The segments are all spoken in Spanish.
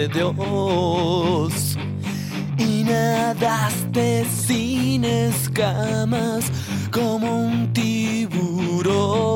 de Dios y nadaste sin escamas como un tiburón.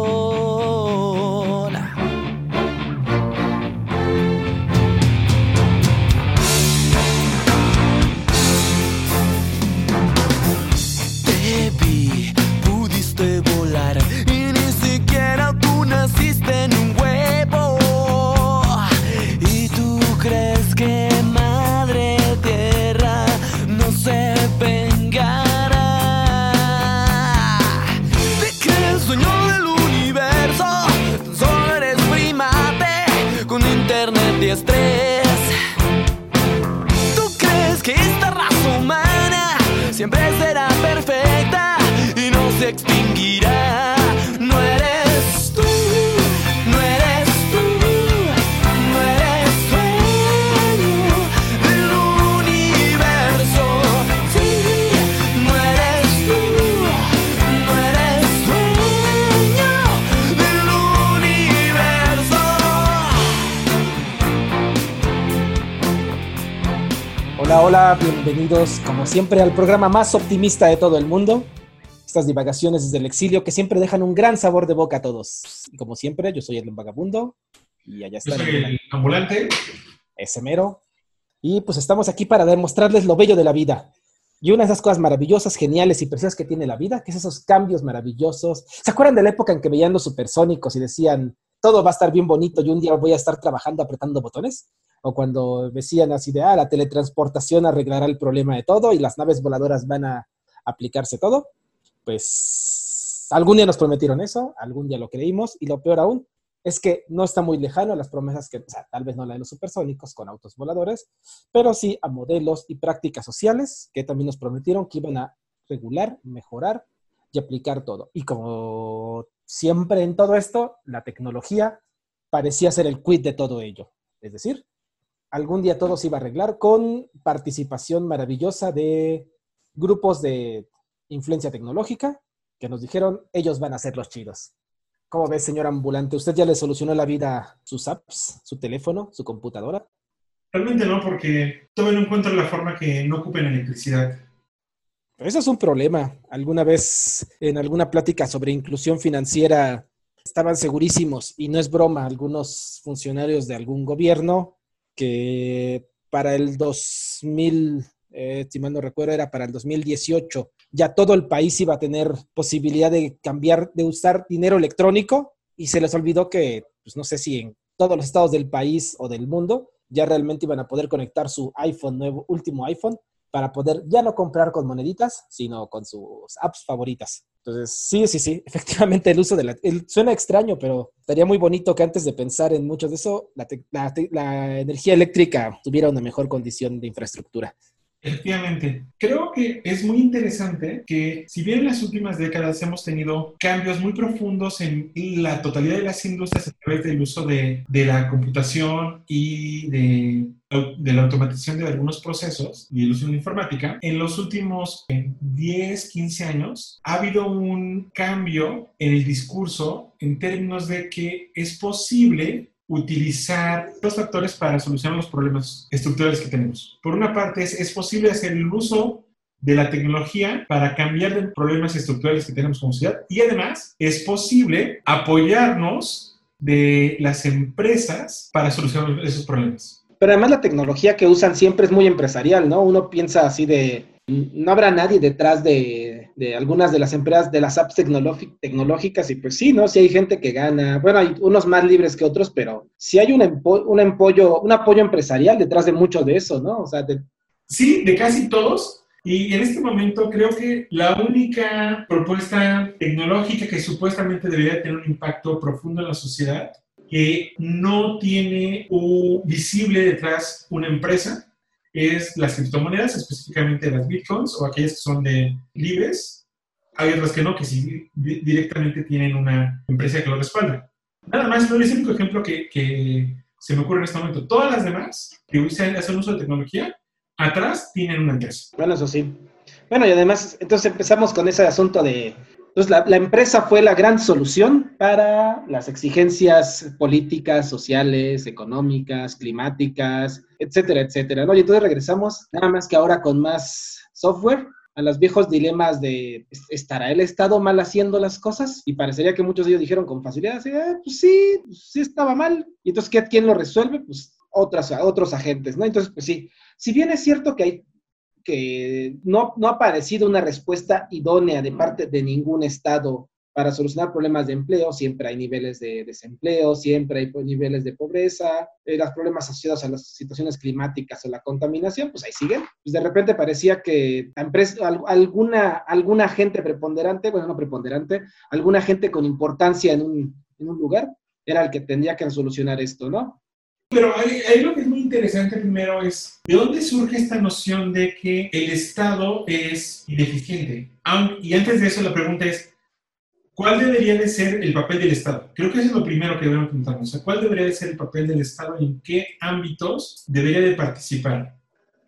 Hola, bienvenidos como siempre al programa más optimista de todo el mundo. Estas divagaciones desde el exilio que siempre dejan un gran sabor de boca a todos. Y como siempre, yo soy el vagabundo y allá Yo está soy el ambulante. ese mero. Y pues estamos aquí para demostrarles lo bello de la vida. Y una de esas cosas maravillosas, geniales y preciosas que tiene la vida, que es esos cambios maravillosos. ¿Se acuerdan de la época en que veían los supersónicos y decían, todo va a estar bien bonito y un día voy a estar trabajando apretando botones? O cuando decían así de, ah, la teletransportación arreglará el problema de todo y las naves voladoras van a aplicarse todo. Pues algún día nos prometieron eso, algún día lo creímos y lo peor aún es que no está muy lejano a las promesas que, o sea, tal vez no la de los supersónicos con autos voladores, pero sí a modelos y prácticas sociales que también nos prometieron que iban a regular, mejorar y aplicar todo. Y como siempre en todo esto, la tecnología parecía ser el quid de todo ello. Es decir, algún día todo se iba a arreglar con participación maravillosa de grupos de influencia tecnológica que nos dijeron, ellos van a ser los chidos. ¿Cómo ves, señor ambulante? ¿Usted ya le solucionó la vida sus apps, su teléfono, su computadora? Realmente no, porque todavía no encuentro la forma que no ocupen electricidad. Pero eso es un problema. Alguna vez en alguna plática sobre inclusión financiera estaban segurísimos, y no es broma, algunos funcionarios de algún gobierno que para el 2000, eh, si mal no recuerdo, era para el 2018, ya todo el país iba a tener posibilidad de cambiar, de usar dinero electrónico y se les olvidó que, pues no sé si en todos los estados del país o del mundo ya realmente iban a poder conectar su iPhone nuevo, último iPhone, para poder ya no comprar con moneditas, sino con sus apps favoritas. Entonces, sí, sí, sí, efectivamente el uso de la... suena extraño, pero estaría muy bonito que antes de pensar en mucho de eso, la, la la energía eléctrica tuviera una mejor condición de infraestructura. Efectivamente, creo que es muy interesante que si bien en las últimas décadas hemos tenido cambios muy profundos en la totalidad de las industrias a través del uso de, de la computación y de, de la automatización de algunos procesos y el uso de informática, en los últimos eh, 10, 15 años ha habido un cambio en el discurso en términos de que es posible utilizar dos factores para solucionar los problemas estructurales que tenemos. Por una parte, es, es posible hacer el uso de la tecnología para cambiar de problemas estructurales que tenemos como sociedad y además es posible apoyarnos de las empresas para solucionar esos problemas. Pero además la tecnología que usan siempre es muy empresarial, ¿no? Uno piensa así de, no habrá nadie detrás de, de algunas de las empresas, de las apps tecnológi- tecnológicas, y pues sí, ¿no? Sí hay gente que gana, bueno, hay unos más libres que otros, pero sí hay un, empo- un, empollo, un apoyo empresarial detrás de mucho de eso, ¿no? O sea, de- Sí, de casi todos. Y en este momento creo que la única propuesta tecnológica que supuestamente debería tener un impacto profundo en la sociedad, que no tiene un visible detrás una empresa, es las criptomonedas, específicamente las bitcoins o aquellas que son de libres. Hay otras que no, que sí di- directamente tienen una empresa que lo respalda. Nada más, no es el único ejemplo que, que se me ocurre en este momento. Todas las demás que hacen uso de tecnología, atrás tienen una empresa. bueno, eso sí. Bueno, y además, entonces empezamos con ese asunto de Entonces, la, empresa fue la gran solución para las exigencias políticas, sociales, económicas, climáticas, etcétera, etcétera, ¿no? Y entonces regresamos, nada más que ahora con más software, a los viejos dilemas de ¿estará el Estado mal haciendo las cosas? Y parecería que muchos de ellos dijeron con facilidad, eh, pues sí, pues sí estaba mal. Y entonces, ¿quién lo resuelve? Pues otras, otros agentes, ¿no? Entonces, pues sí, si bien es cierto que hay que no, no ha aparecido una respuesta idónea de parte de ningún Estado para solucionar problemas de empleo, siempre hay niveles de desempleo, siempre hay niveles de pobreza, eh, los problemas asociados a las situaciones climáticas o la contaminación, pues ahí siguen. Pues de repente parecía que alguna, alguna gente preponderante, bueno, no preponderante, alguna gente con importancia en un, en un lugar era el que tendría que solucionar esto, ¿no? Pero ahí, lo que es muy interesante primero es, ¿de dónde surge esta noción de que el Estado es ineficiente? Y antes de eso la pregunta es, ¿Cuál debería de ser el papel del Estado? Creo que eso es lo primero que debemos preguntarnos. ¿cuál debería de ser el papel del Estado en qué ámbitos debería de participar?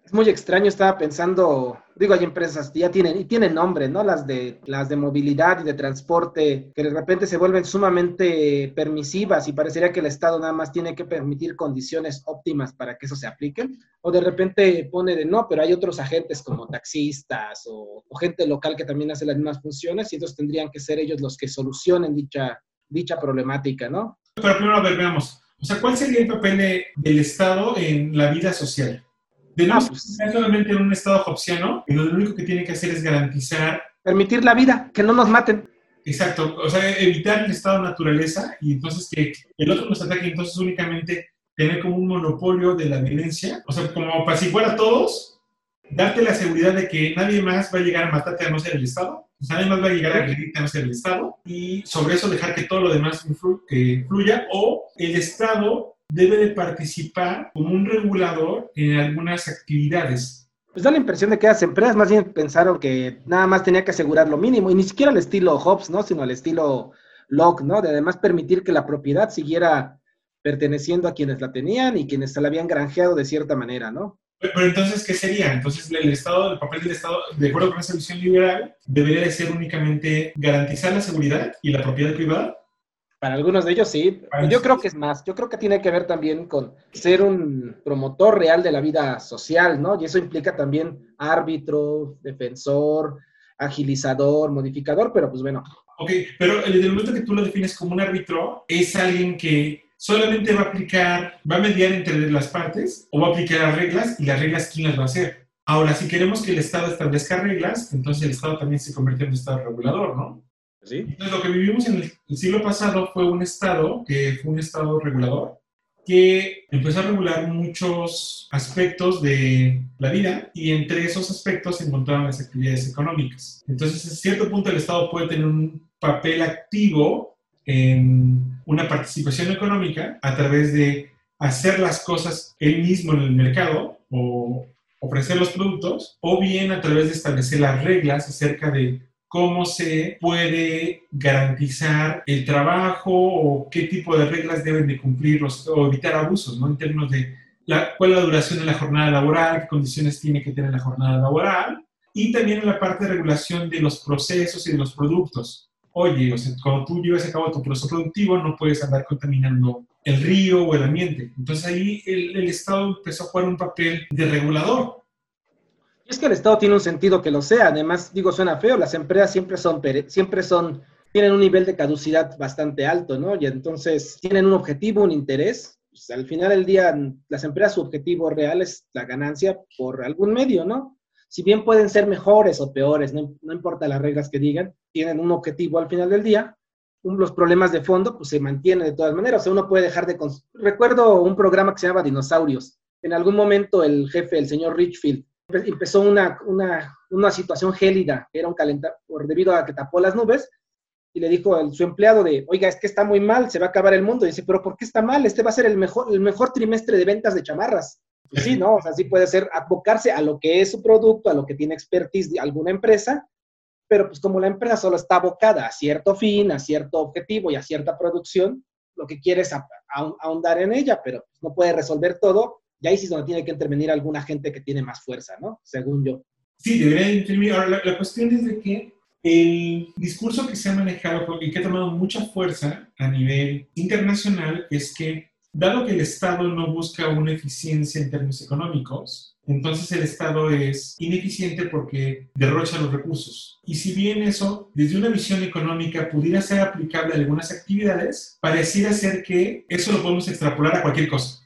Es muy extraño, estaba pensando, digo, hay empresas que ya tienen, y tienen nombre, ¿no? Las de, las de movilidad y de transporte, que de repente se vuelven sumamente permisivas y parecería que el Estado nada más tiene que permitir condiciones óptimas para que eso se aplique. O de repente pone de no, pero hay otros agentes como taxistas o, gente local que también hace las mismas funciones y entonces tendrían que ser ellos los que solucionen dicha, dicha problemática, ¿no? Pero primero, a ver, veamos. O sea, ¿cuál sería el papel del Estado en la vida social? De no ah, pues, solamente en un estado hobbesiano, y lo único que tiene que hacer es garantizar... Permitir la vida, que no nos maten. Exacto, o sea, evitar el estado de naturaleza y entonces que el otro nos ataque, entonces únicamente tener como un monopolio de la violencia, o sea, como apaciguar a todos, darte la seguridad de que nadie más va a llegar a matarte a no ser el Estado, nadie más va a llegar a agredirte a no ser el Estado, y sobre eso dejar que todo lo demás que fluya, o el Estado debe de participar como un regulador en algunas actividades. Pues da la impresión de que las empresas más bien pensaron que nada más tenía que asegurar lo mínimo, y ni siquiera al estilo Hobbes, ¿no? Sino al estilo Locke, ¿no? De además permitir que la propiedad siguiera perteneciendo a quienes la tenían y quienes se la habían granjeado de cierta manera, ¿no? Pero entonces, ¿qué sería? Entonces, el Estado, el papel del Estado, de acuerdo con esa visión liberal, debería de ser únicamente garantizar la seguridad y la propiedad privada para algunos de ellos sí. Yo creo que es más. Yo creo que tiene que ver también con ser un promotor real de la vida social, ¿no? Y eso implica también árbitro, defensor, agilizador, modificador, pero pues bueno. Ok, pero el, el momento que tú lo defines como un árbitro, es alguien que solamente va a aplicar, va a mediar entre las partes o va a aplicar las reglas y las reglas quién las va a hacer. Ahora, si queremos que el Estado establezca reglas, entonces el Estado también se convierte en un Estado regulador, ¿no? Entonces, lo que vivimos en el siglo pasado fue un Estado, que fue un Estado regulador, que empezó a regular muchos aspectos de la vida y entre esos aspectos se encontraban las actividades económicas. Entonces, a cierto punto el Estado puede tener un papel activo en una participación económica a través de hacer las cosas él mismo en el mercado o ofrecer los productos, o bien a través de establecer las reglas acerca de cómo se puede garantizar el trabajo o qué tipo de reglas deben de cumplir o evitar abusos, ¿no? En términos de la, cuál es la duración de la jornada laboral, qué condiciones tiene que tener la jornada laboral, y también en la parte de regulación de los procesos y de los productos. Oye, o sea, cuando tú llevas a cabo tu proceso productivo, no puedes andar contaminando el río o el ambiente. Entonces ahí el, el Estado empezó a jugar un papel de regulador es que el Estado tiene un sentido que lo sea. Además, digo, suena feo, las empresas siempre son, siempre son, tienen un nivel de caducidad bastante alto, ¿no? Y entonces tienen un objetivo, un interés. Pues, al final del día, las empresas, su objetivo real es la ganancia por algún medio, ¿no? Si bien pueden ser mejores o peores, no, importa las reglas que digan, tienen un objetivo al final del día. los problemas de fondo, pues se mantienen de todas maneras. O sea, uno puede dejar de... Recuerdo un programa que se llama Dinosaurios. En algún momento el jefe, el señor Richfield, empezó una, una, una situación gélida, que era un calentador debido a que tapó las nubes, y le dijo a su empleado de, oiga, es que está muy mal, se va a acabar el mundo. Y dice, pero ¿por qué está mal? Este va a ser el mejor, el mejor trimestre de ventas de chamarras. Pues sí, ¿no? O sea, sí puede ser abocarse a lo que es su producto, a lo que tiene expertise de alguna empresa, pero pues como la empresa solo está abocada a cierto fin, a cierto objetivo y a cierta producción, lo que quiere es ahondar en ella, pero pues, no puede resolver todo y ahí sí es donde tiene que intervenir alguna gente que tiene más fuerza, ¿no? Según yo. Sí, debería intervenir. Ahora, la, cuestión es de que El discurso que se ha manejado y que ha tomado mucha fuerza a nivel internacional es que, dado que el Estado no busca una eficiencia en términos económicos, entonces el Estado es ineficiente porque derrocha los recursos. Y si bien eso, desde una visión económica, pudiera ser aplicable a algunas actividades, pareciera ser que eso lo podemos extrapolar a cualquier cosa.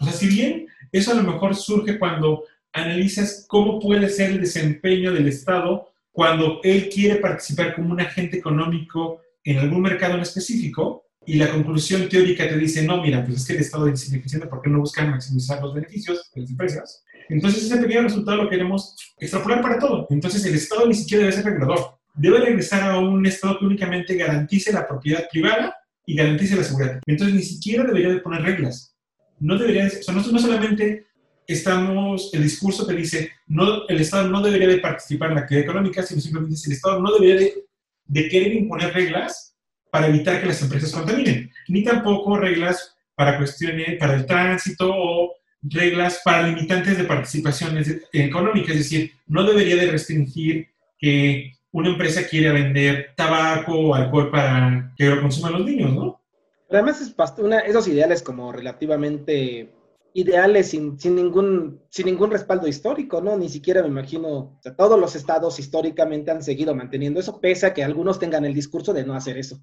O sea, si bien eso a lo mejor surge cuando analizas cómo puede ser el desempeño del Estado cuando él quiere participar como un agente económico en algún mercado en específico y la conclusión teórica te dice, no, mira, pues es que el Estado es ineficiente porque no busca maximizar los beneficios de las empresas. Entonces ese pequeño resultado lo queremos extrapolar para todo. Entonces el Estado ni siquiera debe ser regulador. Debe regresar a un Estado que únicamente garantice la propiedad privada y garantice la seguridad. Entonces ni siquiera debería de poner reglas. No debería, o sea, no, no solamente estamos, el discurso que dice, no, el Estado no debería de participar en la actividad económica, sino simplemente el Estado no debería de, querer imponer reglas para evitar que las empresas contaminen, ni tampoco reglas para cuestiones, para el tránsito o reglas para limitantes de participaciones económicas, es decir, no debería de restringir que una empresa quiera vender tabaco o alcohol para que lo consuman los niños, ¿no? Además es una, esos ideales como relativamente ideales sin, sin, ningún, sin ningún respaldo histórico, ¿no? Ni siquiera me imagino, o sea, todos los estados históricamente han seguido manteniendo eso, pese a que algunos tengan el discurso de no hacer eso.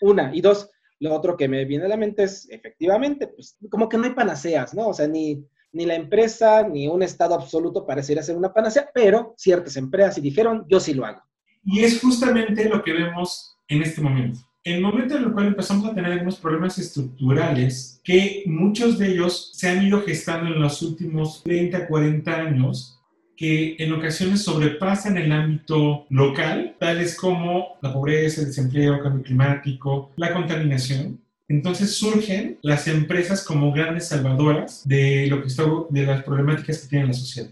Una. Y dos, lo otro que me viene a la mente es, efectivamente, pues como que no hay panaceas, ¿no? O sea, ni, ni la empresa ni un estado absoluto pareciera ser una panacea, pero ciertas empresas sí dijeron, yo sí lo hago. Y es justamente lo que vemos en este momento el momento en el cual empezamos a tener algunos problemas estructurales, que muchos de ellos se han ido gestando en los últimos 30, 40 años, que en ocasiones sobrepasan el ámbito local, tales como la pobreza, el desempleo, el cambio climático, la contaminación. Entonces surgen las empresas como grandes salvadoras de, lo que está, de las problemáticas que tiene la sociedad.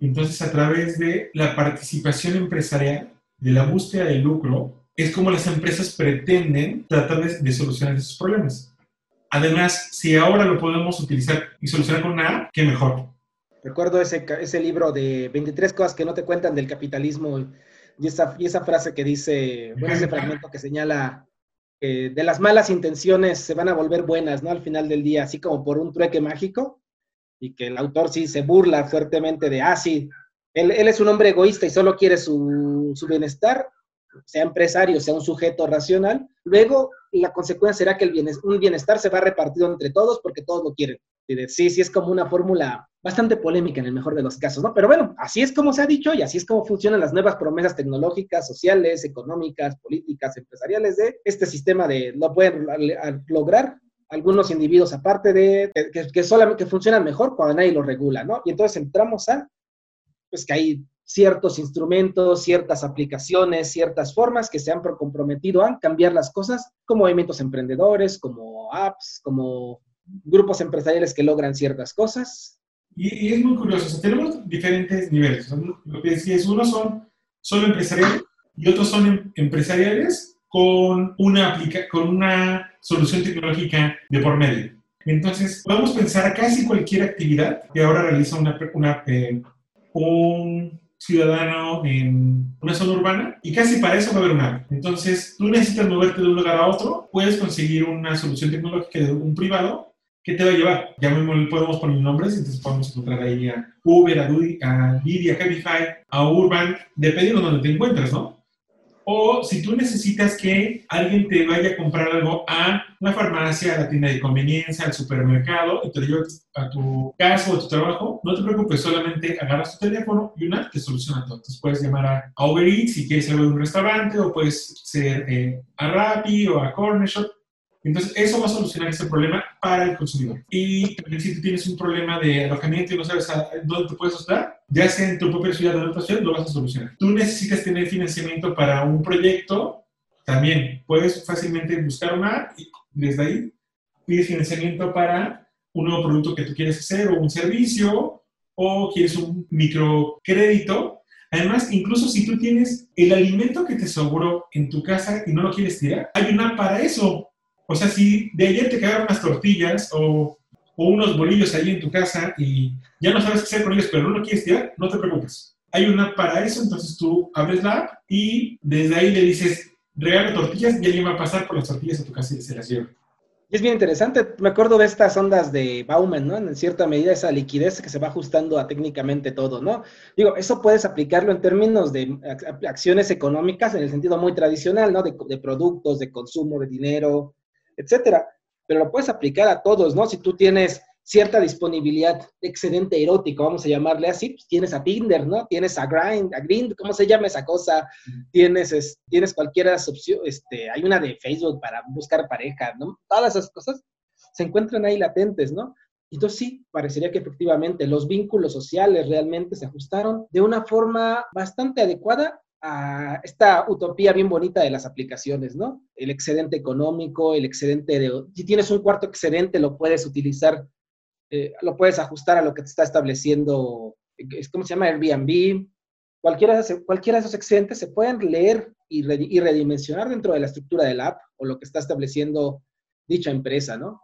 Entonces, a través de la participación empresarial, de la búsqueda de lucro, es como las empresas pretenden tratar de, solucionar esos problemas. Además, si ahora lo podemos utilizar y solucionar con una qué mejor. Recuerdo ese, ese libro de 23 cosas que no te cuentan del capitalismo y esa, y esa frase que dice, bueno, ese fragmento que señala que de las malas intenciones se van a volver buenas, ¿no? Al final del día, así como por un trueque mágico, y que el autor sí se burla fuertemente de, ah, sí, él, él es un hombre egoísta y solo quiere su, su bienestar, sea empresario, sea un sujeto racional, luego la consecuencia será que el bienestar, un bienestar se va repartido entre todos porque todos lo quieren. Sí, sí es como una fórmula bastante polémica en el mejor de los casos, ¿no? Pero bueno, así es como se ha dicho y así es como funcionan las nuevas promesas tecnológicas, sociales, económicas, políticas, empresariales de este sistema de no pueden lograr algunos individuos aparte de que, que solamente funcionan mejor cuando nadie lo regula, ¿no? Y entonces entramos a pues que hay ciertos instrumentos, ciertas aplicaciones, ciertas formas que se han comprometido a cambiar las cosas, como movimientos emprendedores, como apps, como grupos empresariales que logran ciertas cosas. Y, es muy curioso, tenemos diferentes niveles. Lo que decía es, unos son solo empresariales y otros son em, empresariales con una, aplica con una solución tecnológica de por medio. Entonces, podemos pensar casi cualquier actividad que ahora realiza una, una eh, un ciudadano en una zona urbana y casi para eso va a haber una Entonces, tú necesitas moverte de un lugar a otro, puedes conseguir una solución tecnológica de un privado que te va a llevar. Ya mismo podemos poner nombres, entonces podemos encontrar ahí a Uber, a Didi, a Cabify, a Urban, dependiendo de donde te encuentres, ¿no? O si tú necesitas que alguien te vaya a comprar algo a la farmacia, a la tienda de conveniencia, al supermercado y te lo lleves a tu casa o a tu trabajo, no te preocupes, solamente agarras tu teléfono y una te soluciona todo. Entonces puedes llamar a, Uber Eats si quieres algo de un restaurante o puedes ser eh, a Rappi o a Corner Shop entonces, eso va a solucionar ese problema para el consumidor. Y también si tú tienes un problema de alojamiento y no sabes dónde te puedes hospedar, ya sea en tu propia ciudad o en otra ciudad, lo vas a solucionar. Tú necesitas tener financiamiento para un proyecto, también puedes fácilmente buscar una y desde ahí pides financiamiento para un nuevo producto que tú quieres hacer o un servicio o quieres un microcrédito. Además, incluso si tú tienes el alimento que te sobró en tu casa y no lo quieres tirar, hay una para eso o sea, si de ayer te quedaron unas tortillas o, o, unos bolillos ahí en tu casa y ya no sabes qué hacer con ellos, pero no lo quieres tirar, no te preocupes. Hay una para eso, entonces tú abres la app y desde ahí le dices, regalo tortillas y alguien va a pasar por las tortillas a tu casa y se las lleva. Es bien interesante, me acuerdo de estas ondas de Bauman, ¿no? En cierta medida esa liquidez que se va ajustando a técnicamente todo, ¿no? Digo, eso puedes aplicarlo en términos de acciones económicas en el sentido muy tradicional, ¿no? De, de productos, de consumo, de dinero, etcétera. Pero lo puedes aplicar a todos, ¿no? Si tú tienes cierta disponibilidad excedente erótico, vamos a llamarle así, pues tienes a Tinder, ¿no? Tienes a Grind, a Grind, ¿cómo se llama esa cosa? Tienes, tienes cualquiera opción, este, hay una de Facebook para buscar pareja, ¿no? Todas esas cosas se encuentran ahí latentes, ¿no? Entonces sí, parecería que efectivamente los vínculos sociales realmente se ajustaron de una forma bastante adecuada a esta utopía bien bonita de las aplicaciones, ¿no? El excedente económico, el excedente de... Si tienes un cuarto excedente, lo puedes utilizar eh, lo puedes ajustar a lo que te está estableciendo, ¿cómo se llama? Airbnb. Cualquiera de, cualquiera de esos excedentes se pueden leer y, redimensionar dentro de la estructura del app o lo que está estableciendo dicha empresa, ¿no?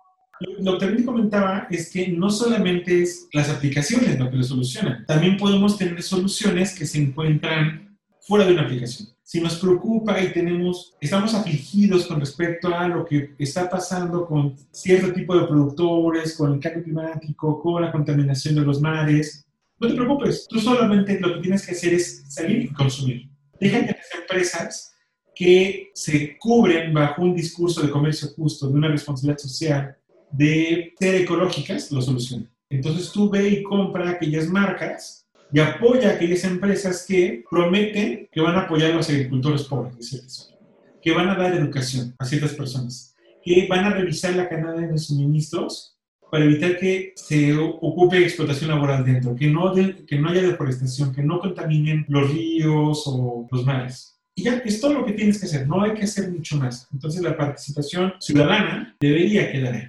Lo que también comentaba es que no solamente es las aplicaciones lo que lo solucionan, también podemos tener soluciones que se encuentran fuera de una aplicación si nos preocupa y tenemos, estamos afligidos con respecto a lo que está pasando con cierto tipo de productores, con el cambio climático, con la contaminación de los mares, no te preocupes, tú solamente lo que tienes que hacer es salir y consumir. Deja que las empresas que se cubren bajo un discurso de comercio justo, de una responsabilidad social, de ser ecológicas, lo solucionen. Entonces tú ve y compra aquellas marcas y apoya a aquellas empresas que prometen que van a apoyar a los agricultores pobres, que van a dar educación a ciertas personas, que van a revisar la cadena de suministros para evitar que se ocupe explotación laboral dentro, que no, que no haya deforestación, que no contaminen los ríos o los mares. Y ya, es todo lo que tienes que hacer, no hay que hacer mucho más. Entonces la participación ciudadana debería quedar ahí.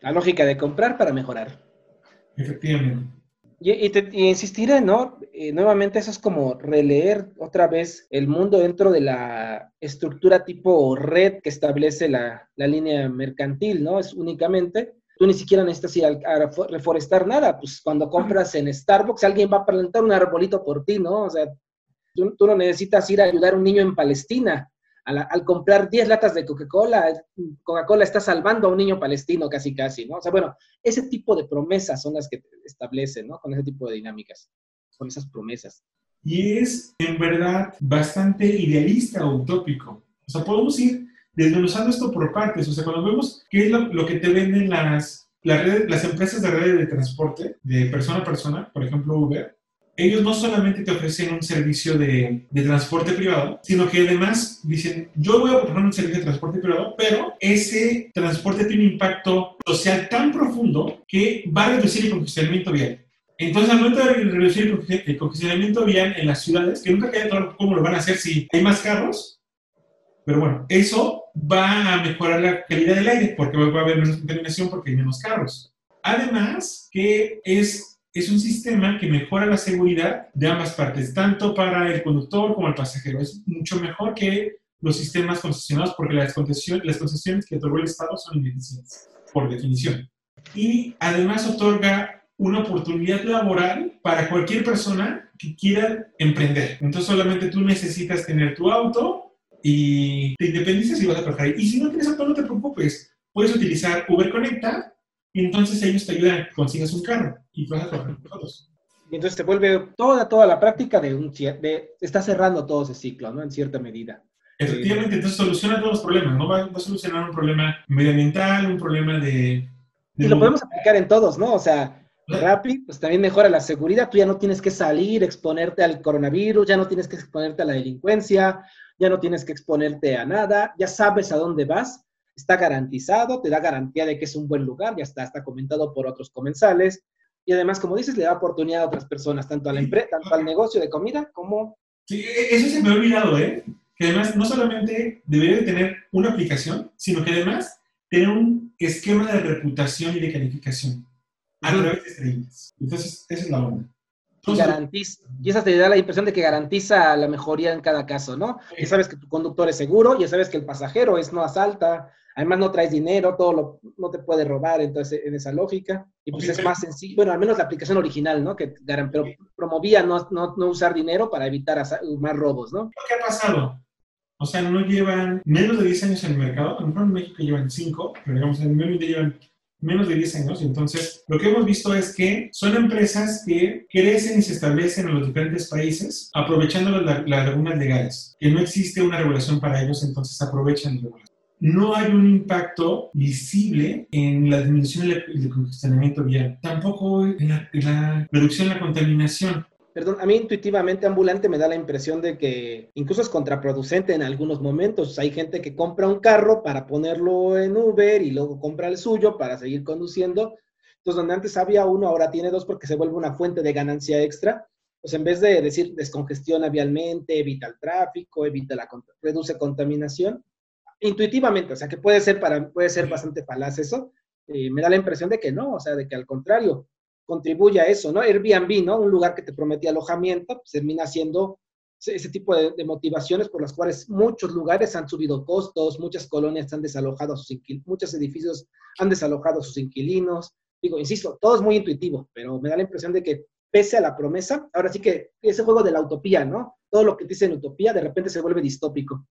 La lógica de comprar para mejorar. Efectivamente. Y, te, insistiré, ¿no? Eh, nuevamente eso es como releer otra vez el mundo dentro de la estructura tipo red que establece la, la línea mercantil, ¿no? Es únicamente, tú ni siquiera necesitas ir a, reforestar nada, pues cuando compras en Starbucks alguien va a plantar un arbolito por ti, ¿no? O sea, tú, tú no necesitas ir a ayudar a un niño en Palestina, al, comprar 10 latas de Coca-Cola, Coca-Cola está salvando a un niño palestino casi casi, ¿no? O sea, bueno, ese tipo de promesas son las que establecen, ¿no? Con ese tipo de dinámicas, con esas promesas. Y es, en verdad, bastante idealista o utópico. O sea, podemos ir desmenuzando esto por partes. O sea, cuando vemos qué es lo, que te venden las, las, las empresas de redes de transporte, de persona a persona, por ejemplo Uber, ellos no solamente te ofrecen un servicio de, de, transporte privado, sino que además dicen, yo voy a proponer un servicio de transporte privado, pero ese transporte tiene un impacto social tan profundo que va a reducir el congestionamiento vial. Entonces, al momento de reducir el congestionamiento vial en las ciudades, que nunca queda claro cómo lo van a hacer si hay más carros, pero bueno, eso va a mejorar la calidad del aire porque va a haber menos contaminación porque hay menos carros. Además, que es es un sistema que mejora la seguridad de ambas partes, tanto para el conductor como el pasajero. Es mucho mejor que los sistemas concesionados porque las concesiones, que otorgó el Estado son ineficientes, por definición. Y además otorga una oportunidad laboral para cualquier persona que quiera emprender. Entonces solamente tú necesitas tener tu auto y te independizas y vas a trabajar. Y si no tienes auto, no te preocupes. Puedes utilizar Uber Conecta y entonces ellos te ayudan a que consigas un carro y vas a trabajar con. Y entonces se vuelve toda, toda la práctica de un de, está cerrando todo ese ciclo, ¿no? En cierta medida. Efectivamente, entonces soluciona todos los problemas, ¿no? Va, a solucionar un problema medioambiental, un problema de... y lo podemos aplicar en todos, ¿no? O sea, Rappi, pues también mejora la seguridad, tú ya no tienes que salir, exponerte al coronavirus, ya no tienes que exponerte a la delincuencia, ya no tienes que exponerte a nada, ya sabes a dónde vas está garantizado, te da garantía de que es un buen lugar, ya está, está comentado por otros comensales. Y además, como dices, le da oportunidad a otras personas, tanto, a la empresa, tanto al negocio de comida como... Sí, e, eso se me ha olvidado, ¿eh? Que además no solamente debería de tener una aplicación, sino que además tener un esquema de reputación y de calificación a través de estrellas. Entonces, esa es la onda. y garantiza, y esa te da la impresión de que garantiza la mejoría en cada caso, ¿no? Ya sabes que tu conductor es seguro, ya sabes que el pasajero es no asalta, además no traes dinero, todo lo, no te puede robar, entonces en esa lógica, y pues es más sencillo, bueno, al menos la aplicación original, ¿no? Que pero promovía no, no, no usar dinero para evitar más robos, ¿no? ¿Qué ha pasado? O sea, no llevan menos de 10 años en el mercado, a lo mejor en México llevan 5, pero digamos en México llevan menos de 10 años. Entonces, lo que hemos visto es que son empresas que crecen y se establecen en los diferentes países aprovechando las, lagunas legales, que no existe una regulación para ellos, entonces aprovechan la regulación. No hay un impacto visible en la disminución del congestionamiento vial, tampoco en la, reducción de la contaminación perdón, a mí intuitivamente ambulante me da la impresión de que incluso es contraproducente en algunos momentos. Hay gente que compra un carro para ponerlo en Uber y luego compra el suyo para seguir conduciendo. Entonces, donde antes había uno, ahora tiene dos porque se vuelve una fuente de ganancia extra. Pues en vez de decir descongestiona vialmente, evita el tráfico, evita la, reduce contaminación, intuitivamente, o sea que puede ser, para, puede ser bastante falaz eso, eh, me da la impresión de que no, o sea, de que al contrario, contribuye a eso, ¿no? Airbnb, ¿no? Un lugar que te prometía alojamiento, pues termina siendo ese tipo de, motivaciones por las cuales muchos lugares han subido costos, muchas colonias han desalojado a sus inquilinos, muchos edificios han desalojado a sus inquilinos. Digo, insisto, todo es muy intuitivo, pero me da la impresión de que pese a la promesa, ahora sí que ese juego de la utopía, ¿no? Todo lo que dice en utopía de repente se vuelve distópico.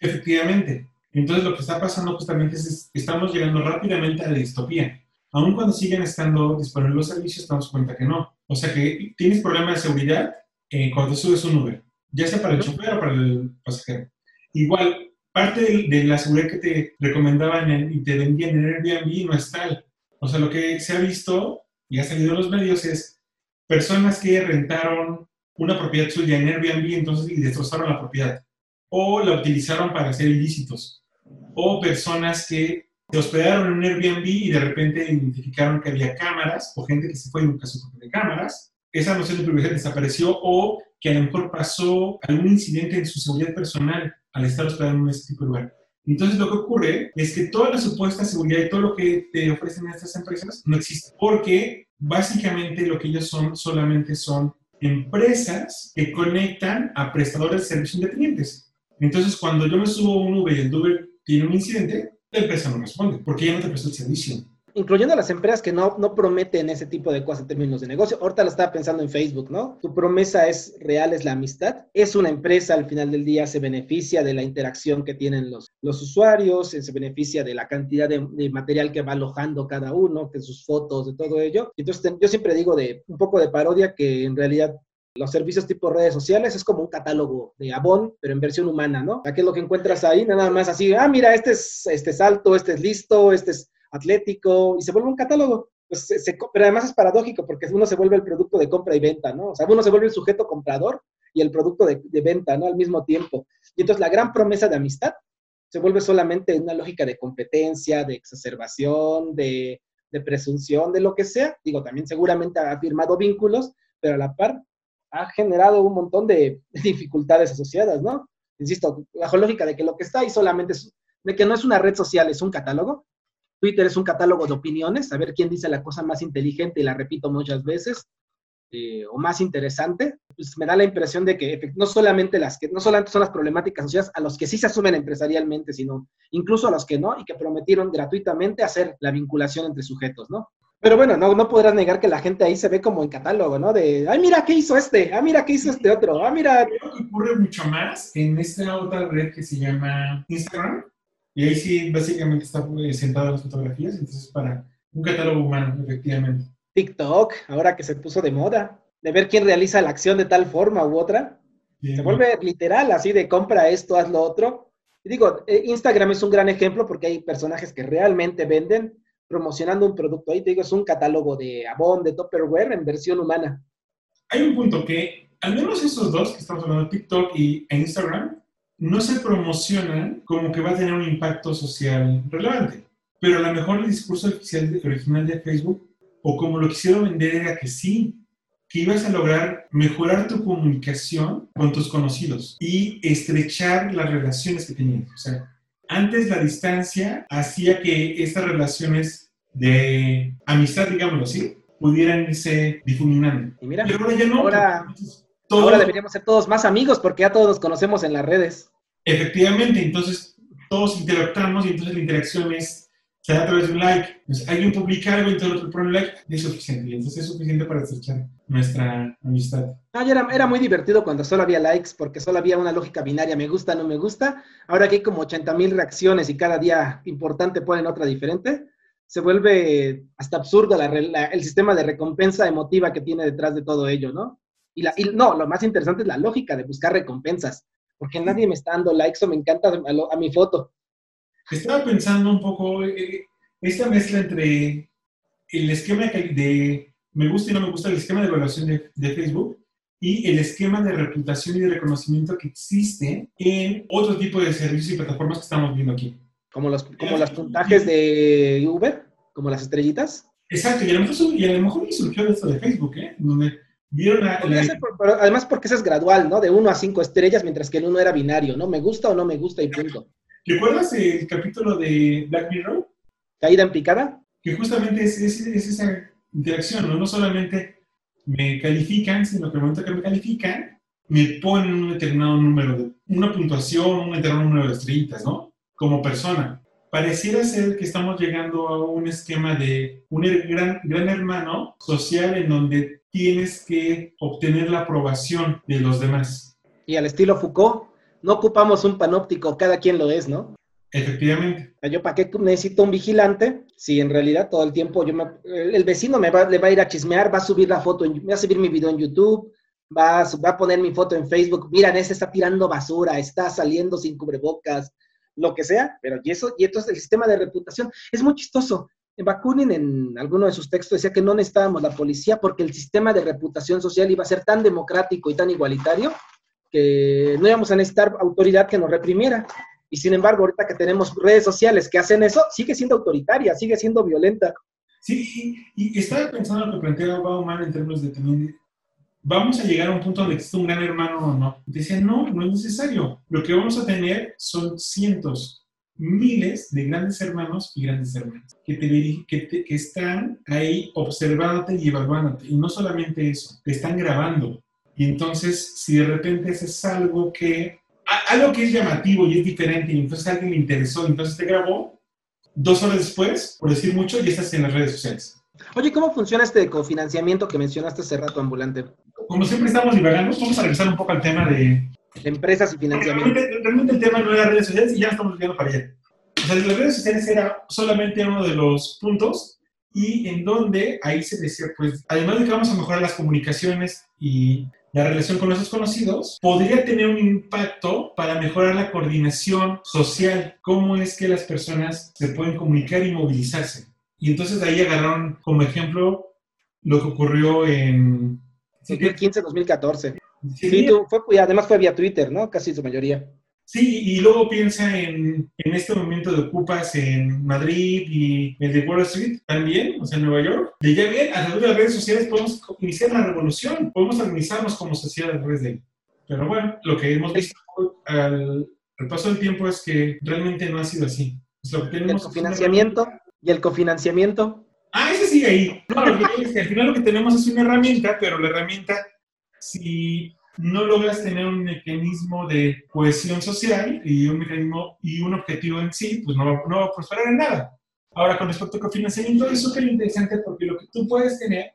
Efectivamente. Entonces lo que está pasando justamente es que estamos llegando rápidamente a la distopía aun cuando siguen estando disponibles los servicios, damos cuenta que no. O sea que tienes problemas de seguridad eh, cuando subes un Uber, ya sea para el chofer o para el pasajero. Igual, parte de, la seguridad que te recomendaban y te vendían en Airbnb no es tal. O sea, lo que se ha visto y ha salido en los medios es personas que rentaron una propiedad suya en Airbnb entonces y destrozaron la propiedad o la utilizaron para hacer ilícitos o personas que se hospedaron en un Airbnb y de repente identificaron que había cámaras o gente que se fue en un caso de cámaras. Esa noción de privacidad desapareció o que a lo mejor pasó algún incidente en su seguridad personal al estar hospedado en ese tipo de lugar. Entonces lo que ocurre es que toda la supuesta seguridad y todo lo que te ofrecen estas empresas no existe, porque básicamente lo que ellos son solamente son empresas que conectan a prestadores de servicios independientes. Entonces cuando yo me subo a un Uber y el Uber tiene un incidente, la empresa no responde porque ya no te prestó el servicio. Incluyendo a las empresas que no, no prometen ese tipo de cosas en términos de negocio. Ahorita lo estaba pensando en Facebook, ¿no? Tu promesa es real, es la amistad. Es una empresa, al final del día se beneficia de la interacción que tienen los, los usuarios, se beneficia de la cantidad de, material que va alojando cada uno, de sus fotos, de todo ello. Entonces, yo siempre digo de un poco de parodia que en realidad los servicios tipo redes sociales es como un catálogo de Avon, pero en versión humana, ¿no? ¿Qué es lo que encuentras ahí? Nada más así, ah, mira, este es, este es alto, este es listo, este es atlético, y se vuelve un catálogo. Pues pero además es paradójico porque uno se vuelve el producto de compra y venta, ¿no? O sea, uno se vuelve el sujeto comprador y el producto de, de venta, ¿no? Al mismo tiempo. Y entonces la gran promesa de amistad se vuelve solamente una lógica de competencia, de exacerbación, de, de presunción, de lo que sea. Digo, también seguramente ha firmado vínculos, pero a la par ha generado un montón de dificultades asociadas, ¿no? Insisto, bajo lógica de que lo que está ahí solamente es, de que no es una red social, es un catálogo. Twitter es un catálogo de opiniones, a ver quién dice la cosa más inteligente y la repito muchas veces, eh, o más interesante, pues me da la impresión de que no solamente las que no solamente son las problemáticas asociadas a los que sí se asumen empresarialmente, sino incluso a los que no y que prometieron gratuitamente hacer la vinculación entre sujetos, ¿no? Pero bueno, no, no podrás negar que la gente ahí se ve como en catálogo, ¿no? De, ay, mira, ¿qué hizo este? Ah, mira, ¿qué hizo este otro? Ah, mira. Creo que ocurre mucho más en esta otra red que se llama Instagram. Y ahí sí, básicamente está pues, sentado las fotografías, entonces para un catálogo humano, efectivamente. TikTok, ahora que se puso de moda, de ver quién realiza la acción de tal forma u otra. se vuelve literal, así de compra esto, haz lo otro. Y digo, eh, Instagram es un gran ejemplo porque hay personajes que realmente venden promocionando un producto. Ahí te digo, es un catálogo de Avon, de Tupperware en versión humana. Hay un punto que, al menos esos dos que estamos hablando, TikTok y Instagram, no se promocionan como que va a tener un impacto social relevante. Pero a lo mejor el discurso oficial original de Facebook, o como lo quisieron vender, era que sí, que ibas a lograr mejorar tu comunicación con tus conocidos y estrechar las relaciones que tenías. O sea, antes la distancia hacía que estas relaciones de amistad, digámoslo así, pudieran irse difuminando. Y mira, Pero ahora ya no. ahora- ahora deberíamos ser todos más amigos porque ya todos nos conocemos en las redes. Efectivamente, entonces todos interactuamos y entonces la interacción es, se da a través de un like. Entonces, alguien publica algo y todo el otro pone un like, es suficiente. Y entonces es suficiente para estrechar nuestra amistad. Ah, era, era muy divertido cuando solo había likes porque solo había una lógica binaria, me gusta, no me gusta. Ahora que hay como 80 mil reacciones y cada día importante ponen otra diferente, se vuelve hasta absurdo la la- el sistema de recompensa emotiva que tiene detrás de todo ello, ¿no? Y, la, y no, lo más interesante es la lógica de buscar recompensas, porque nadie me está dando likes o me encanta a, lo- a mi foto. Estaba pensando un poco eh, esta mezcla entre el esquema de, me gusta y no me gusta, el esquema de evaluación de, de Facebook y el esquema de reputación y de reconocimiento que existe en otro tipo de servicios y plataformas que estamos viendo aquí. Como los, como los puntajes de Uber, como las estrellitas. Exacto, y a lo mejor, y a lo mejor surgió de esto de Facebook, ¿eh? Donde vieron a... La- además porque eso es gradual, ¿no? De 1 a 5 estrellas, mientras que el 1 era binario, ¿no? Me gusta o no me gusta y punto. ¿Recuerdas el capítulo de Black Mirror? Caída en picada. Que justamente es, es- es esa interacción, ¿no? No solamente me califican, sino que al momento que me califican, me ponen un determinado número de, una puntuación, un determinado número de estrellitas, ¿no? Como persona. Pareciera ser que estamos llegando a un esquema de un gran, gran hermano social en donde tienes que obtener la aprobación de los demás. Y al estilo Foucault, no ocupamos un panóptico, cada quien lo es, ¿no? Efectivamente. Yo, ¿para qué necesito un vigilante? Si en realidad todo el tiempo yo me, el el vecino me va, le va a ir a chismear, va a subir la foto, en- va a subir mi video en YouTube, va a, su- va a poner mi foto en Facebook. Miran, ese está tirando basura, está saliendo sin cubrebocas, lo que sea. Pero y eso, y entonces el sistema de reputación es muy chistoso. Bakunin, en alguno de sus textos, decía que no necesitábamos la policía porque el sistema de reputación social iba a ser tan democrático y tan igualitario que no íbamos a necesitar autoridad que nos reprimiera. Y sin embargo, ahorita que tenemos redes sociales que hacen eso, sigue siendo autoritaria, sigue siendo violenta. Sí, y, estaba pensando en lo que planteaba Bauman en términos de también, vamos a llegar a un punto donde existe un gran hermano o no. Decía, no, no es necesario. Lo que vamos a tener son cientos, miles de grandes hermanos y grandes hermanas que, te, que, te- que están ahí observándote y evaluándote. Y no solamente eso, te están grabando. Y entonces, si de repente haces algo que, algo que es llamativo y es diferente, y entonces alguien le interesó, entonces te grabó, dos horas después, por decir mucho, ya estás en las redes sociales. Oye, ¿cómo funciona este cofinanciamiento que mencionaste hace rato, ambulante? Como siempre estamos divagando, vamos a regresar un poco al tema de... Empresas y financiamiento. Realmente, realmente el tema no era redes sociales y ya estamos viendo para allá. O sea, las redes sociales era solamente uno de los puntos y en donde ahí se decía, pues, además de que vamos a mejorar las comunicaciones y la relación con nuestros conocidos, podría tener un impacto para mejorar la coordinación social, cómo es que las personas se pueden comunicar y movilizarse. Y entonces ahí agarraron como ejemplo lo que ocurrió en... 2015-2014. Sí, tú, fue, y además fue vía Twitter, ¿no? Casi su mayoría. Sí, y luego piensa en, en este momento de ocupas en Madrid y el de Wall Street también, o sea, en Nueva York. De ya bien, a través de las redes sociales podemos iniciar la revolución, podemos organizarnos como sociedad a través de él. Pero bueno, lo que hemos visto al, al paso del tiempo es que realmente no ha sido así. Lo que El tenemos es una cofinanciamiento y el cofinanciamiento. Ah, ese sigue ahí. No, lo que es que al final lo que tenemos es una herramienta, pero la herramienta, si no logras tener un mecanismo de cohesión social y un mecanismo y un objetivo en sí, pues no no va a prosperar en nada. Ahora, con respecto al cofinanciamiento, es súper interesante porque lo que tú puedes tener,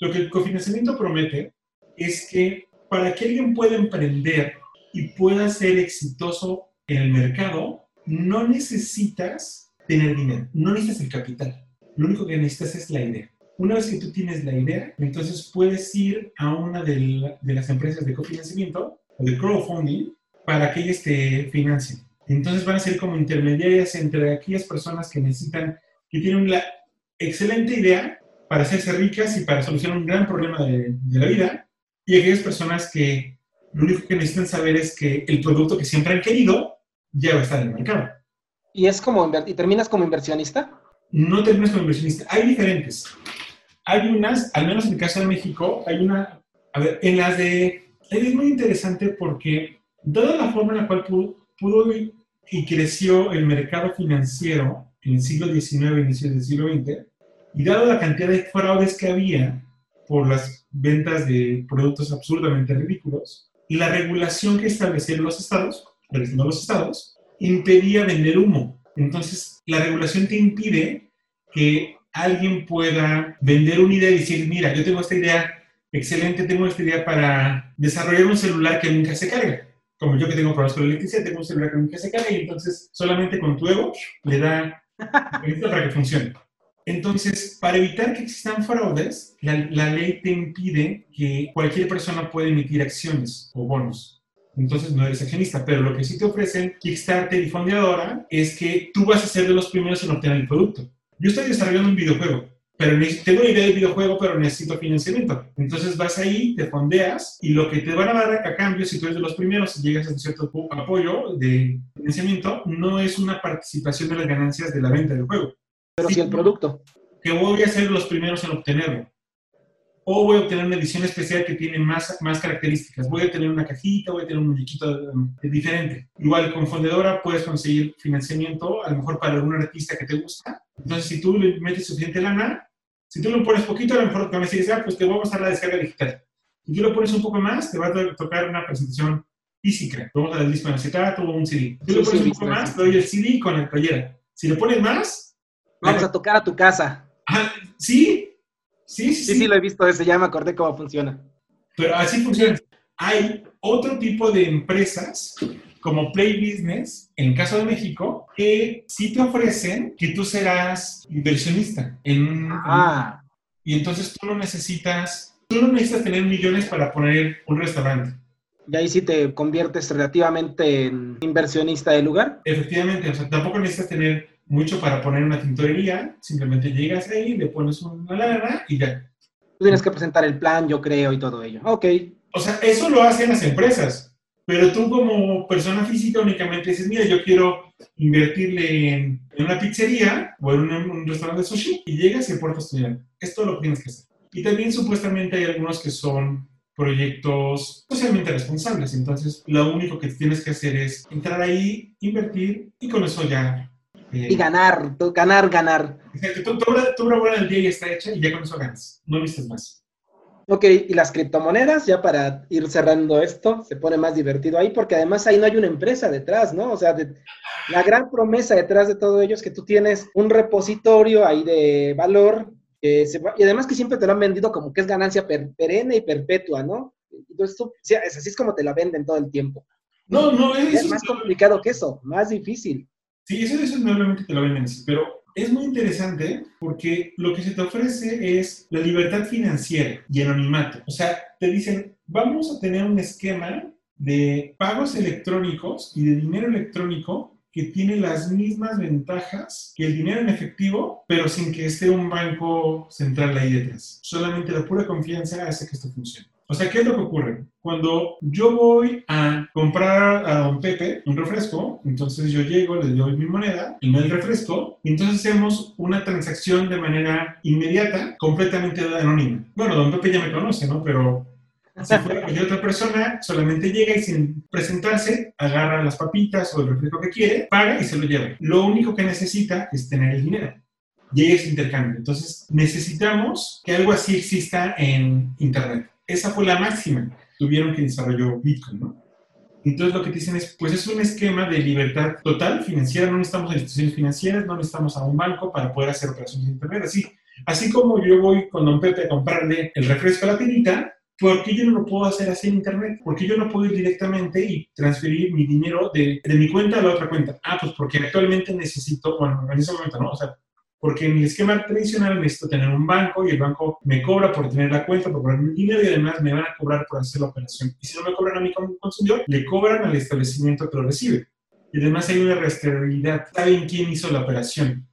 lo que el cofinanciamiento promete, es que para que alguien pueda emprender y pueda ser exitoso en el mercado, no necesitas tener dinero, no necesitas el capital. Lo único que necesitas es la idea. Una vez que tú tienes la idea, entonces puedes ir a una de, la- de las empresas de cofinanciamiento o de crowdfunding para que ellas te financien. Entonces van a ser como intermediarias entre aquellas personas que necesitan, que tienen la excelente idea para hacerse ricas y para solucionar un gran problema de, de la vida, y aquellas personas que lo único que necesitan saber es que el producto que siempre han querido ya va a estar en el mercado. Y es como, y terminas como inversionista. no terminas como inversionista. Hay diferentes. Hay unas, al menos en el caso de México, hay una, a ver, en las de, es muy interesante porque, dada la forma en la cual pudo, y creció el mercado financiero en el siglo XIX, inicio del siglo XX, Y dado la cantidad de fraudes que había por las ventas de productos absurdamente ridículos, y la regulación que establecieron los estados, no los estados, impedía vender humo. Entonces, la regulación te impide que alguien pueda vender una idea y decir, mira, yo tengo esta idea excelente, tengo esta idea para desarrollar un celular que nunca se carga. Como yo que tengo problemas con la electricidad, tengo un celular que nunca se carga y entonces solamente con tu ego le da para que funcione. Entonces, para evitar que existan fraudes, la, la, ley te impide que cualquier persona pueda emitir acciones o bonos. Entonces no eres accionista, pero lo que sí te ofrecen Kickstarter y Fondeadora es que tú vas a ser de los primeros en obtener el producto. Yo estoy desarrollando un videojuego, pero tengo una idea del videojuego, pero necesito financiamiento. Entonces vas ahí, te fondeas y lo que te van a dar a cambio, si tú eres de los primeros y llegas a un cierto apoyo de financiamiento, no es una participación de las ganancias de la venta del juego pero si el producto. Que voy a ser los primeros en obtenerlo. O voy a obtener una edición especial que tiene más, más características. Voy a tener una cajita, voy a tener un muñequito diferente. Igual con Fundedora puedes conseguir financiamiento, a lo mejor para algún artista que te gusta. Entonces, si tú le metes suficiente lana, si tú lo pones poquito, a lo mejor te van a decir, ah, pues te vamos a dar la descarga digital. Si tú lo pones un poco más, te va a tocar una presentación física. Vamos a dar el disco en acetato o un CD. Si tú lo pones un poco más, te doy el CD con la playera. Si le pones más, Vamos a tocar a tu casa. Ah, ¿sí? Sí, sí, sí. Sí, lo he visto ese, ya me acordé cómo funciona. Pero así funciona. Hay otro tipo de empresas como Play Business, en el caso de México, que sí te ofrecen que tú serás inversionista en ah. y entonces tú no necesitas, tú no necesitas tener millones para poner un restaurante. Y ahí sí te conviertes relativamente en inversionista del lugar. Efectivamente, o sea, tampoco necesitas tener mucho para poner una tintorería, simplemente llegas ahí, le pones una lana y ya. Tú tienes que presentar el plan, yo creo, y todo ello. Ok. O sea, eso lo hacen las empresas, pero tú como persona física únicamente dices, mira, yo quiero invertirle en, una pizzería o en un, restaurante de sushi y llegas y aportas tu dinero. Esto lo tienes que hacer. Y también supuestamente hay algunos que son proyectos socialmente responsables. Entonces, lo único que tienes que hacer es entrar ahí, invertir y con eso ya y ganar, ganar, ganar. Exacto, tu, obra, buena del día ya está hecha y ya con eso ganas, no vistes más. Ok, y las criptomonedas, ya para ir cerrando esto, se pone más divertido ahí, porque además ahí no hay una empresa detrás, ¿no? O sea, la gran promesa detrás de todo ello es que tú tienes un repositorio ahí de valor, y además que siempre te lo han vendido como que es ganancia perenne y perpetua, ¿no? Entonces, tú, así es como te la venden todo el tiempo. No, no, es, es más complicado que eso, más difícil. Sí, eso, eso nuevamente te lo venden así, pero es muy interesante porque lo que se te ofrece es la libertad financiera y anonimato. O sea, te dicen, vamos a tener un esquema de pagos electrónicos y de dinero electrónico que tiene las mismas ventajas que el dinero en efectivo, pero sin que esté un banco central ahí detrás. Solamente la pura confianza hace que esto funcione. O sea, ¿qué es lo que ocurre? Cuando yo voy a comprar a don Pepe un refresco, entonces yo llego, le doy mi moneda, y me el refresco, y entonces hacemos una transacción de manera inmediata, completamente anónima. Bueno, don Pepe ya me conoce, ¿no? Pero si fuera cualquier otra persona, solamente llega y sin presentarse, agarra las papitas o el refresco que quiere, paga y se lo lleva. Lo único que necesita es tener el dinero. Y ahí es intercambio. Entonces, necesitamos que algo así exista en Internet esa fue la máxima. Tuvieron que desarrollar Bitcoin, ¿no? Entonces lo que dicen es, pues es un esquema de libertad total financiera, no necesitamos instituciones financieras, no necesitamos a un banco para poder hacer operaciones de internet. Así, así como yo voy con Don Pepe a comprarle el refresco a la tiendita, ¿por qué yo no lo puedo hacer así en internet? ¿Por qué yo no puedo ir directamente y transferir mi dinero de, de mi cuenta a la otra cuenta? Ah, pues porque actualmente necesito, bueno, en ese momento no, o sea, porque en el esquema tradicional necesito tener un banco y el banco me cobra por tener la cuenta, por poner mi dinero y además me van a cobrar por hacer la operación. Y si no me cobran a mí como consumidor, le cobran al establecimiento que lo recibe. Y además hay una rastreabilidad. Saben quién hizo la operación.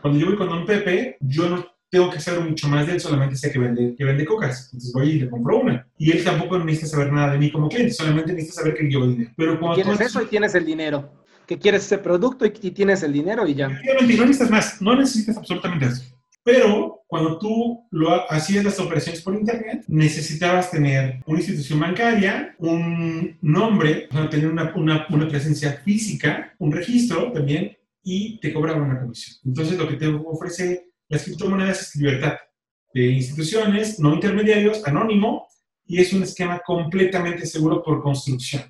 Cuando yo voy con Don Pepe, yo no tengo que saber mucho más de él, solamente sé que vende, que vende cocas. Entonces voy y le compro una. Y él tampoco necesita saber nada de mí como cliente, solamente necesita saber que yo dinero. Pero cuando tienes eso y tienes el dinero que quieres ese producto y, tienes el dinero y ya. No necesitas más, no necesitas absolutamente eso. Pero cuando tú lo hacías las operaciones por internet, necesitabas tener una institución bancaria, un nombre, tener una, una, una, presencia física, un registro también, y te cobraban una comisión. Entonces, lo que te ofrece las criptomonedas es libertad de instituciones, no intermediarios, anónimo, y es un esquema completamente seguro por construcción.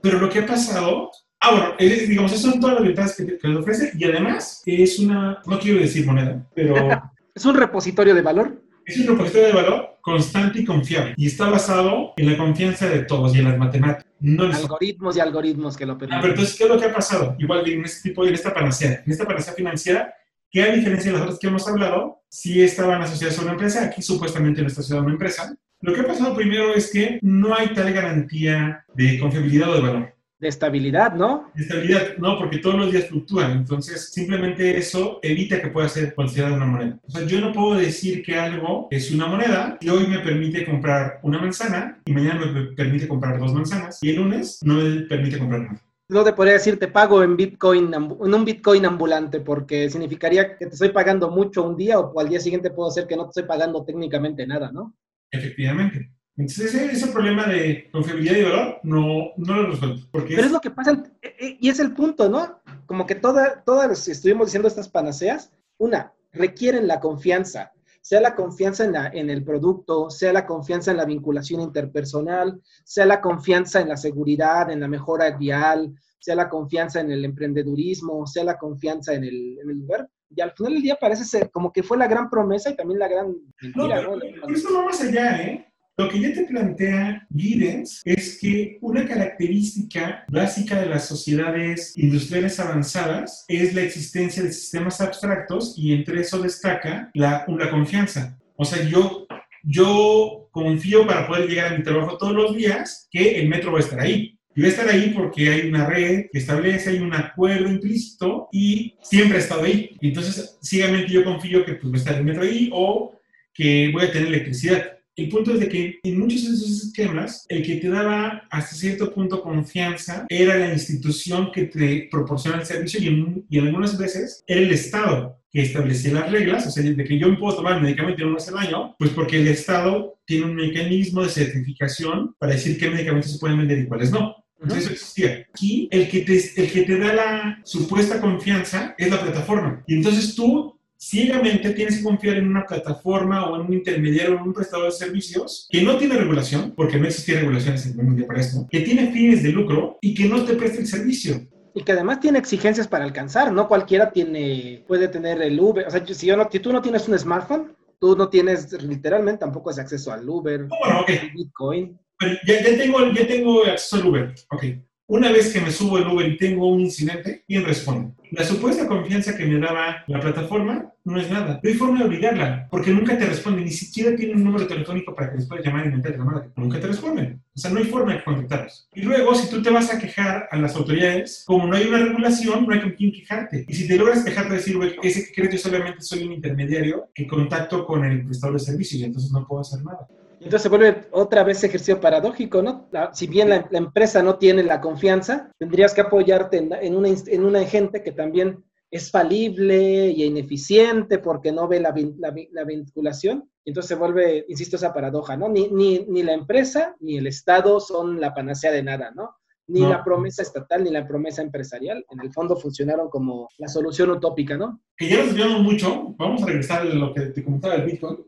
Pero lo que ha pasado, ah, bueno, digamos, esas son todas las ventajas que, que ofrece y además es una, no quiero decir moneda, pero... ¿Es un repositorio de valor? Es un repositorio de valor constante y confiable y está basado en la confianza de todos y en las matemáticas. No algoritmos y algoritmos que lo permiten. Ah, pero entonces, ¿qué es lo que ha pasado? Igual en este tipo, en esta panacea, en esta panacea financiera, que a diferencia de las otras que hemos hablado, sí estaban asociadas a una empresa, aquí supuestamente no está asociada a una empresa. Lo que ha pasado primero es que no hay tal garantía de confiabilidad o de valor de estabilidad, ¿no? De estabilidad, no, porque todos los días fluctúan. Entonces, simplemente eso evita que pueda ser considerada una moneda. O sea, yo no puedo decir que algo es una moneda y hoy me permite comprar una manzana y mañana me permite comprar dos manzanas y el lunes no me permite comprar nada. No te podría decir te pago en Bitcoin, en un Bitcoin ambulante, porque significaría que te estoy pagando mucho un día o al día siguiente puedo ser que no te estoy pagando técnicamente nada, ¿no? Efectivamente. Entonces ese, problema de confiabilidad y valor no, no lo resuelve. Porque Pero es... lo que pasa, e, e, y es el punto, ¿no? Como que todas, todas estuvimos diciendo estas panaceas, una, requieren la confianza, sea la confianza en, la, en el producto, sea la confianza en la vinculación interpersonal, sea la confianza en la seguridad, en la mejora vial, sea la confianza en el emprendedurismo, sea la confianza en el, en el lugar. Y al final del día parece ser como que fue la gran promesa y también la gran mentira, ¿no? Esto va más allá, ¿eh? Lo que ya te plantea Giddens es que una característica básica de las sociedades industriales avanzadas es la existencia de sistemas abstractos y entre eso destaca la, la confianza. O sea, yo, yo confío para poder llegar a mi trabajo todos los días que el metro va a estar ahí. Y va a estar ahí porque hay una red que establece, hay un acuerdo implícito y siempre ha estado ahí. Entonces, ciegamente yo confío que pues, va a estar el metro ahí o que voy a tener electricidad. El punto es de que en muchos de esos esquemas, el que te daba hasta cierto punto confianza era la institución que te proporciona el servicio y, en, y algunas veces era el Estado que establecía las reglas, o sea, de que yo me puedo tomar el medicamento una vez al año, pues porque el Estado tiene un mecanismo de certificación para decir qué medicamentos se pueden vender y cuáles no. Entonces eso existía. Aquí el que, te, el que te da la supuesta confianza es la plataforma. Y entonces tú ciegamente tienes que confiar en una plataforma o en un intermediario o en un prestador de servicios que no tiene regulación, porque no existía regulaciones en el mundo para esto, que tiene fines de lucro y que no te presta el servicio. Y que además tiene exigencias para alcanzar, no cualquiera tiene, puede tener el Uber, o sea, si, yo no, si tú no tienes un smartphone, tú no tienes literalmente tampoco ese acceso al Uber, bueno, okay. Bitcoin. Pero ya, ya, tengo, ya tengo acceso al Uber, ok. Una vez que me subo el Uber y tengo un incidente, ¿quién responde? La supuesta confianza que me daba la plataforma no es nada. No hay forma de obligarla, porque nunca te responde, ni siquiera tiene un número telefónico para que les puedas llamar y meter llamada. Nunca te responden. O sea, no hay forma de contactarlos. Y luego, si tú te vas a quejar a las autoridades, como no hay una regulación, no hay con quién quejarte. Y si te logras quejarte, decir, güey, ese que crees que solamente soy un intermediario que contacto con el prestador de servicios y entonces no puedo hacer nada. Entonces se vuelve otra vez ejercicio paradójico, ¿no? si bien la, empresa no tiene la confianza, tendrías que apoyarte en, una, en una gente que también es falible y ineficiente porque no ve la, la, vinculación. Entonces se vuelve, insisto, esa paradoja, ¿no? Ni, ni, ni, la empresa ni el Estado son la panacea de nada, ¿no? Ni la promesa estatal ni la promesa empresarial. En el fondo funcionaron como la solución utópica, ¿no? Que ya nos desviamos mucho. Vamos a regresar a lo que te comentaba del Bitcoin.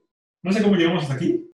No sé cómo llegamos hasta aquí.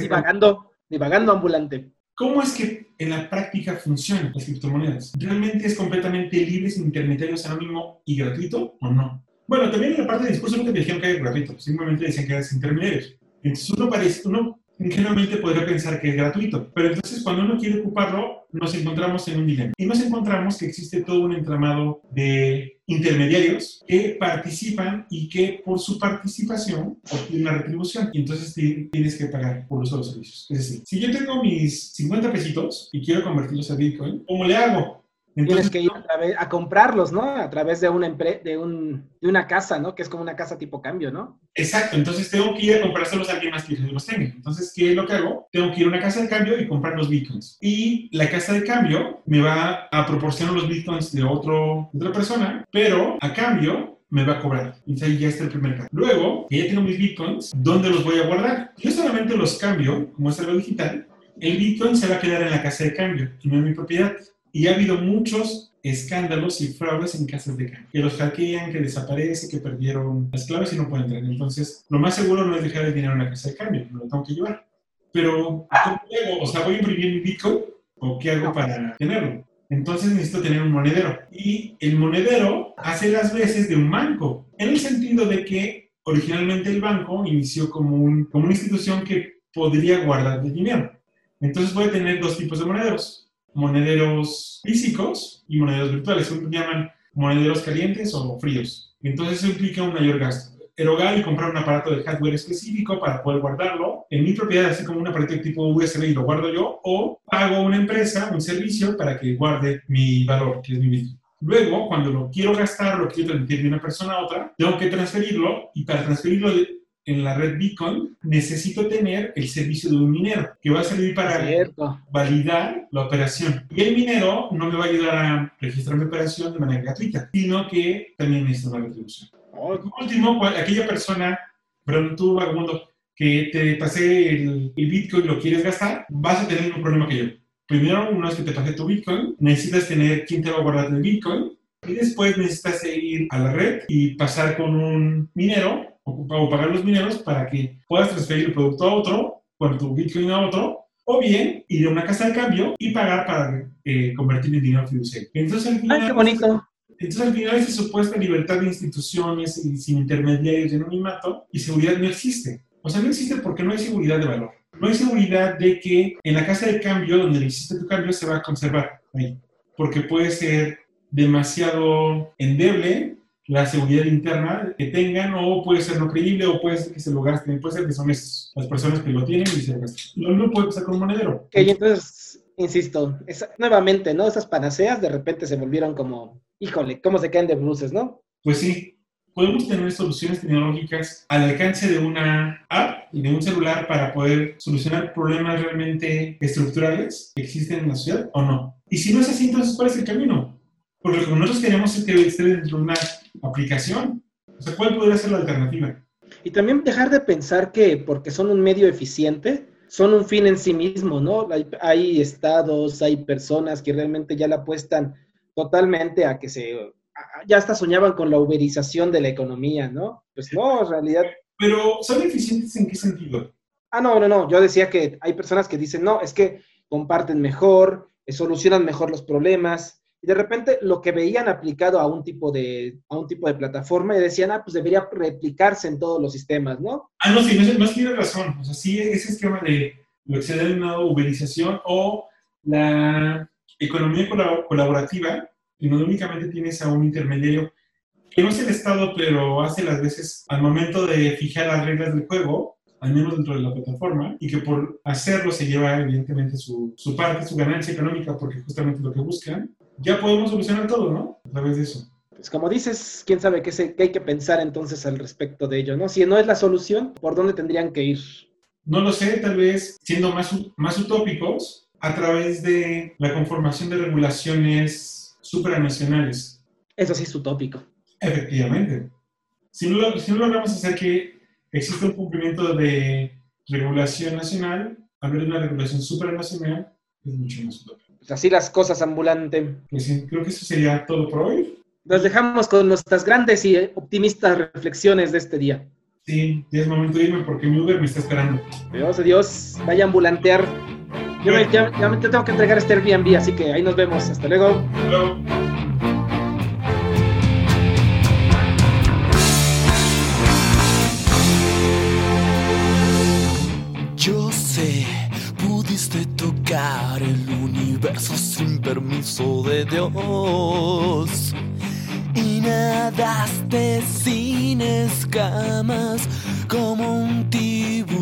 Divagando, divagando ambulante. ¿Cómo es que en la práctica funcionan las criptomonedas? ¿Realmente es completamente libre, sin intermediarios, anónimo y gratuito o no? Bueno, también en la parte de discurso nunca dijeron que es gratuito, simplemente decían que es intermediarios. Entonces uno, parece, uno ingenuamente podría pensar que es gratuito, pero entonces cuando uno quiere ocuparlo, nos encontramos en un dilema. Y nos encontramos que existe todo un entramado de intermediarios que participan y que por su participación obtienen una retribución y entonces tienes que pagar por los servicios. Es decir, si yo tengo mis 50 pesitos y quiero convertirlos a Bitcoin, ¿cómo le hago? Tienes que ir a, a, comprarlos, ¿no? A través de una, de, un, de una casa, ¿no? Que es como una casa tipo cambio, ¿no? Exacto, entonces tengo que ir a comprárselos a alguien más que los tenga. Entonces, ¿qué es lo que hago? Tengo que ir a una casa de cambio y comprar los bitcoins. Y la casa de cambio me va a proporcionar los bitcoins de, otro, de otra persona, pero a cambio me va a cobrar. Entonces ahí ya está el primer cambio. Luego, que ya tengo mis bitcoins, ¿dónde los voy a guardar? Yo solamente los cambio, como es algo digital, el bitcoin se va a quedar en la casa de cambio, no en mi propiedad. Y ha habido muchos escándalos y fraudes en casas de cambio. Que los hackean, que desaparece, que perdieron las claves y no pueden entrar. Entonces, lo más seguro no es dejar el dinero en la casa de cambio, me lo tengo que llevar. Pero, ¿cómo hago? O sea, ¿voy a imprimir mi Bitcoin o qué hago para tenerlo? Entonces necesito tener un monedero. Y el monedero hace las veces de un banco, en el sentido de que originalmente el banco inició como, un, como una institución que podría guardar el dinero. Entonces voy a tener dos tipos de monederos. Monederos físicos y monederos virtuales. Se llaman monederos calientes o fríos. Entonces eso implica un mayor gasto erogar y comprar un aparato de hardware específico para poder guardarlo en mi propiedad, así como un aparato tipo USB y lo guardo yo, o pago a una empresa, un servicio para que guarde mi valor, que es mi Bitcoin. Luego, cuando lo quiero gastar, lo quiero transmitir de una persona a otra, tengo que transferirlo y para transferirlo en la red Bitcoin necesito tener el servicio de un minero que va a servir para validar la operación. Y el minero no me va a ayudar a registrar mi operación de manera gratuita, sino que también necesita una retribución. Por último, aquella persona, perdón, tú, vagabundo, que te pasé el, Bitcoin y lo quieres gastar, vas a tener un problema que yo. Primero, una vez que te pasé tu Bitcoin, necesitas tener quién te va a guardar el Bitcoin. Y después necesitas ir a la red y pasar con un minero o, pagar los mineros para que puedas transferir el producto a otro, con tu Bitcoin a otro, o bien ir a una casa de cambio y pagar para eh, convertir en dinero fiduciario. Entonces, al final, qué bonito! Entonces, al final, esa supuesta libertad de instituciones y sin intermediarios de anonimato y seguridad no existe. O sea, no existe porque no hay seguridad de valor. No hay seguridad de que en la casa de cambio, donde existe tu cambio, se va a conservar ahí. Porque puede ser demasiado endeble la seguridad interna que tengan, o puede ser no creíble, o puede ser que se lo gasten, puede ser que son esas, las personas que lo tienen y se lo gastan. No, no puede pasar con un monedero. Ok, entonces, insisto, nuevamente, ¿no? Esas panaceas de repente se volvieron como híjole, cómo se caen de bruces, ¿no? Pues sí, podemos tener soluciones tecnológicas al alcance de una app y de un celular para poder solucionar problemas realmente estructurales que existen en la ciudad o no. Y si no es así, entonces, ¿cuál es el camino? Porque lo que nosotros queremos es que esté dentro de una aplicación. O sea, ¿cuál podría ser la alternativa? Y también dejar de pensar que porque son un medio eficiente, son un fin en sí mismo, ¿no? Hay, hay estados, hay personas que realmente ya la apuestan totalmente a que se, ya hasta soñaban con la uberización de la economía, ¿no? Pues no, en realidad... Pero, ¿son eficientes en qué sentido? Ah, no, no, no, yo decía que hay personas que dicen, no, es que comparten mejor, eh, solucionan mejor los problemas, y de repente lo que veían aplicado a un tipo de, a un tipo de plataforma y decían, ah, pues debería replicarse en todos los sistemas, ¿no? Ah, no, sí, no, no tiene razón. O sea, sí, ese esquema de lo que se ha denominado uberización o la economía colaborativa, y no únicamente tienes a un intermediario que no es el Estado, pero hace las veces al momento de fijar las reglas del juego, al menos dentro de la plataforma, y que por hacerlo se lleva evidentemente su, su parte, su ganancia económica, porque justamente lo que buscan, ya podemos solucionar todo, ¿no? A través de eso. Pues como dices, quién sabe qué, se, qué hay que pensar entonces al respecto de ello, ¿no? Si no es la solución, ¿por dónde tendrían que ir? No lo sé, tal vez siendo más, más utópicos, a través de la conformación de regulaciones supranacionales. Eso sí es utópico. Efectivamente. Si no, si no logramos hacer que exista un cumplimiento de regulación nacional, hablar de una regulación supranacional es mucho más utópico. Pues así las cosas ambulante. Pues sí, creo que eso sería todo por hoy. Nos dejamos con nuestras grandes y optimistas reflexiones de este día. Sí, ya es momento de irme porque mi Uber me está esperando. Adiós, adiós. Vaya a ambulantear. Yo me, ya, te tengo que entregar este Airbnb, así que ahí nos vemos. Hasta luego. Yo sé, pudiste tocar el universo sin permiso de Dios. Y nadaste sin escamas como un tiburón.